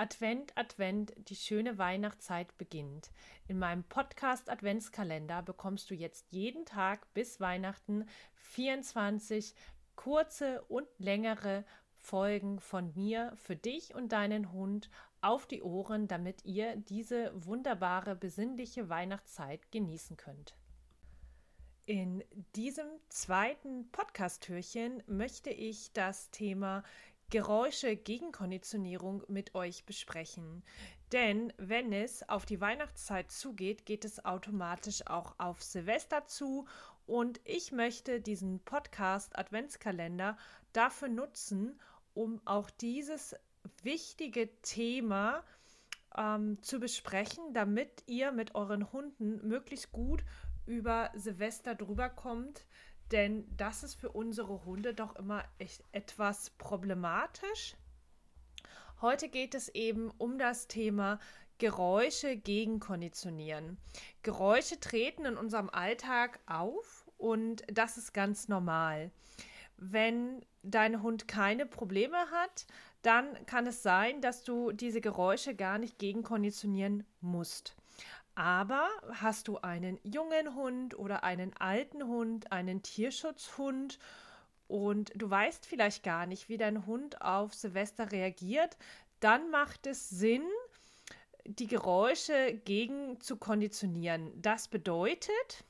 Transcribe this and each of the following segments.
Advent, Advent, die schöne Weihnachtszeit beginnt. In meinem Podcast Adventskalender bekommst du jetzt jeden Tag bis Weihnachten 24 kurze und längere Folgen von mir für dich und deinen Hund auf die Ohren, damit ihr diese wunderbare, besinnliche Weihnachtszeit genießen könnt. In diesem zweiten Podcast-Türchen möchte ich das Thema Geräusche Gegenkonditionierung mit euch besprechen. Denn wenn es auf die Weihnachtszeit zugeht, geht es automatisch auch auf Silvester zu. Und ich möchte diesen Podcast Adventskalender dafür nutzen, um auch dieses wichtige Thema ähm, zu besprechen, damit ihr mit euren Hunden möglichst gut über Silvester drüber kommt, denn das ist für unsere Hunde doch immer echt etwas problematisch. Heute geht es eben um das Thema Geräusche gegenkonditionieren. Geräusche treten in unserem Alltag auf und das ist ganz normal. Wenn dein Hund keine Probleme hat, dann kann es sein, dass du diese Geräusche gar nicht gegenkonditionieren musst. Aber hast du einen jungen Hund oder einen alten Hund, einen Tierschutzhund und du weißt vielleicht gar nicht, wie dein Hund auf Silvester reagiert, dann macht es Sinn, die Geräusche gegen zu konditionieren. Das bedeutet,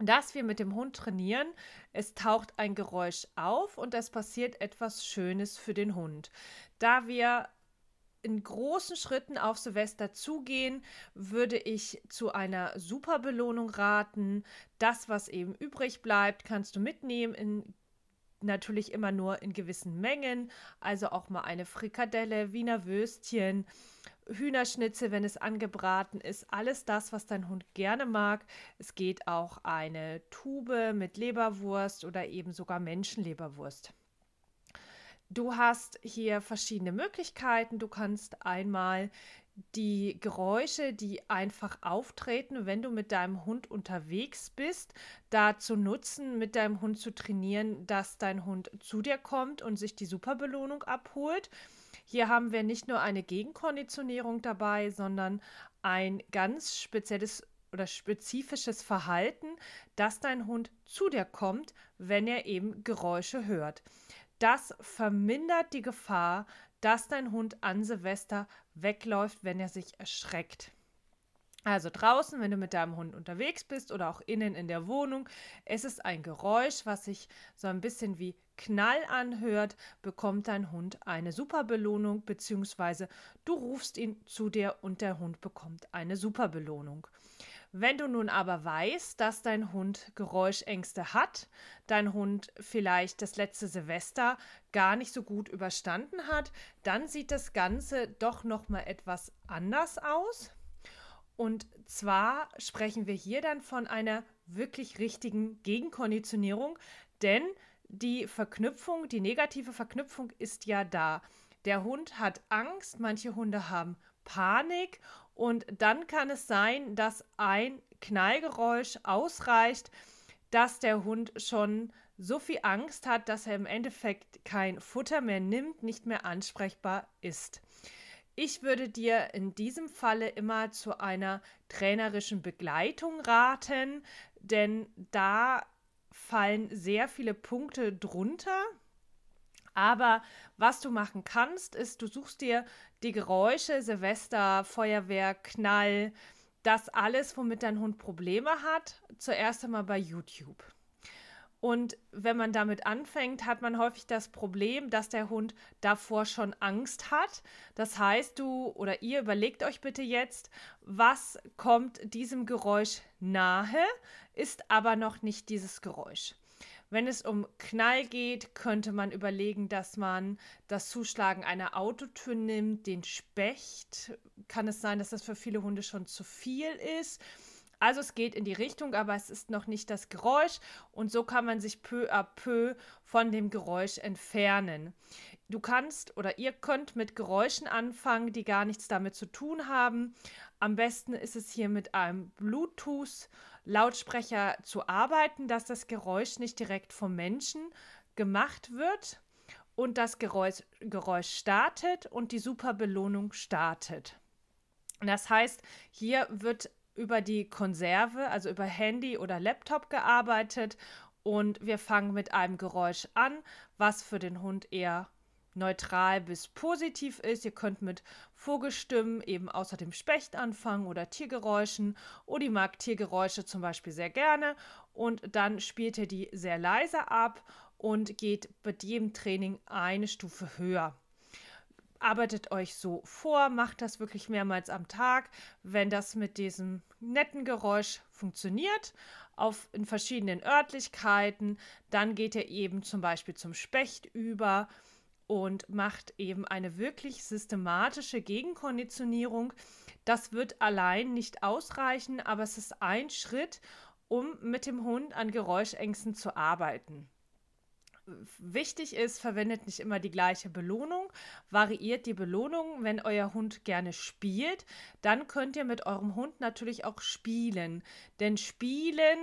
dass wir mit dem Hund trainieren. Es taucht ein Geräusch auf und es passiert etwas Schönes für den Hund. Da wir in großen Schritten auf Silvester zugehen, würde ich zu einer Superbelohnung raten. Das, was eben übrig bleibt, kannst du mitnehmen in natürlich immer nur in gewissen Mengen, also auch mal eine Frikadelle, Wiener Würstchen, Hühnerschnitzel, wenn es angebraten ist, alles das, was dein Hund gerne mag. Es geht auch eine Tube mit Leberwurst oder eben sogar Menschenleberwurst. Du hast hier verschiedene Möglichkeiten. Du kannst einmal die Geräusche, die einfach auftreten, wenn du mit deinem Hund unterwegs bist, dazu nutzen, mit deinem Hund zu trainieren, dass dein Hund zu dir kommt und sich die Superbelohnung abholt. Hier haben wir nicht nur eine Gegenkonditionierung dabei, sondern ein ganz spezielles oder spezifisches Verhalten, dass dein Hund zu dir kommt, wenn er eben Geräusche hört. Das vermindert die Gefahr, dass dein Hund an Silvester wegläuft, wenn er sich erschreckt. Also draußen, wenn du mit deinem Hund unterwegs bist oder auch innen in der Wohnung, es ist ein Geräusch, was sich so ein bisschen wie Knall anhört, bekommt dein Hund eine super Belohnung, beziehungsweise du rufst ihn zu dir und der Hund bekommt eine super Belohnung. Wenn du nun aber weißt, dass dein Hund Geräuschängste hat, dein Hund vielleicht das letzte Silvester gar nicht so gut überstanden hat, dann sieht das Ganze doch noch mal etwas anders aus. Und zwar sprechen wir hier dann von einer wirklich richtigen Gegenkonditionierung, denn die Verknüpfung, die negative Verknüpfung ist ja da. Der Hund hat Angst, manche Hunde haben Panik und dann kann es sein, dass ein Knallgeräusch ausreicht, dass der Hund schon so viel Angst hat, dass er im Endeffekt kein Futter mehr nimmt, nicht mehr ansprechbar ist. Ich würde dir in diesem Falle immer zu einer trainerischen Begleitung raten, denn da fallen sehr viele Punkte drunter. Aber was du machen kannst, ist, du suchst dir die Geräusche, Silvester, Feuerwehr, Knall, das alles, womit dein Hund Probleme hat, zuerst einmal bei YouTube. Und wenn man damit anfängt, hat man häufig das Problem, dass der Hund davor schon Angst hat. Das heißt, du oder ihr überlegt euch bitte jetzt, was kommt diesem Geräusch nahe, ist aber noch nicht dieses Geräusch. Wenn es um Knall geht, könnte man überlegen, dass man das Zuschlagen einer Autotür nimmt, den Specht. Kann es sein, dass das für viele Hunde schon zu viel ist? Also es geht in die Richtung, aber es ist noch nicht das Geräusch und so kann man sich peu à peu von dem Geräusch entfernen. Du kannst oder ihr könnt mit Geräuschen anfangen, die gar nichts damit zu tun haben. Am besten ist es hier mit einem Bluetooth Lautsprecher zu arbeiten, dass das Geräusch nicht direkt vom Menschen gemacht wird. und das Geräusch, Geräusch startet und die Superbelohnung startet. Das heißt, hier wird über die Konserve, also über Handy oder Laptop gearbeitet und wir fangen mit einem Geräusch an, was für den Hund eher neutral bis positiv ist. Ihr könnt mit Vogelstimmen eben außer dem Specht anfangen oder Tiergeräuschen. Odi mag Tiergeräusche zum Beispiel sehr gerne und dann spielt ihr die sehr leise ab und geht mit jedem Training eine Stufe höher. Arbeitet euch so vor, macht das wirklich mehrmals am Tag. Wenn das mit diesem netten Geräusch funktioniert, auf, in verschiedenen Örtlichkeiten, dann geht ihr eben zum Beispiel zum Specht über und macht eben eine wirklich systematische Gegenkonditionierung. Das wird allein nicht ausreichen, aber es ist ein Schritt, um mit dem Hund an Geräuschängsten zu arbeiten. Wichtig ist, verwendet nicht immer die gleiche Belohnung, variiert die Belohnung. Wenn euer Hund gerne spielt, dann könnt ihr mit eurem Hund natürlich auch spielen. Denn spielen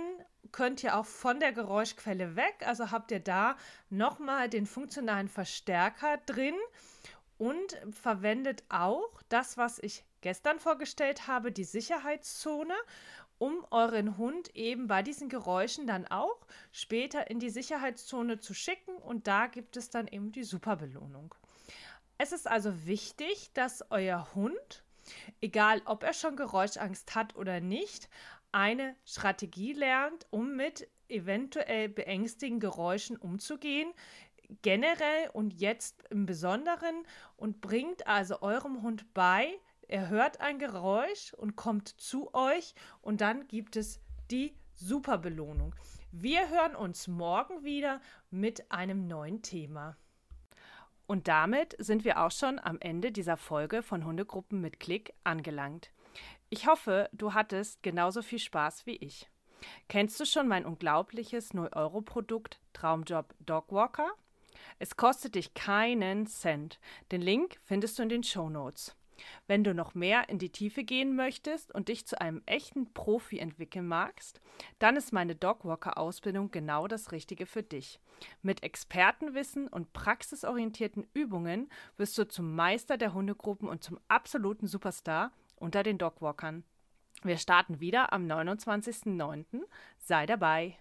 könnt ihr auch von der Geräuschquelle weg. Also habt ihr da nochmal den funktionalen Verstärker drin und verwendet auch das, was ich gestern vorgestellt habe, die Sicherheitszone um euren Hund eben bei diesen Geräuschen dann auch später in die Sicherheitszone zu schicken und da gibt es dann eben die Superbelohnung. Es ist also wichtig, dass euer Hund, egal ob er schon Geräuschangst hat oder nicht, eine Strategie lernt, um mit eventuell beängstigenden Geräuschen umzugehen, generell und jetzt im Besonderen und bringt also eurem Hund bei, er hört ein Geräusch und kommt zu euch und dann gibt es die Superbelohnung. Wir hören uns morgen wieder mit einem neuen Thema. Und damit sind wir auch schon am Ende dieser Folge von Hundegruppen mit Klick angelangt. Ich hoffe, du hattest genauso viel Spaß wie ich. Kennst du schon mein unglaubliches 0-Euro-Produkt Traumjob Dogwalker? Es kostet dich keinen Cent. Den Link findest du in den Show Notes. Wenn du noch mehr in die Tiefe gehen möchtest und dich zu einem echten Profi entwickeln magst, dann ist meine Dogwalker-Ausbildung genau das Richtige für dich. Mit Expertenwissen und praxisorientierten Übungen wirst du zum Meister der Hundegruppen und zum absoluten Superstar unter den Dogwalkern. Wir starten wieder am 29.09. Sei dabei!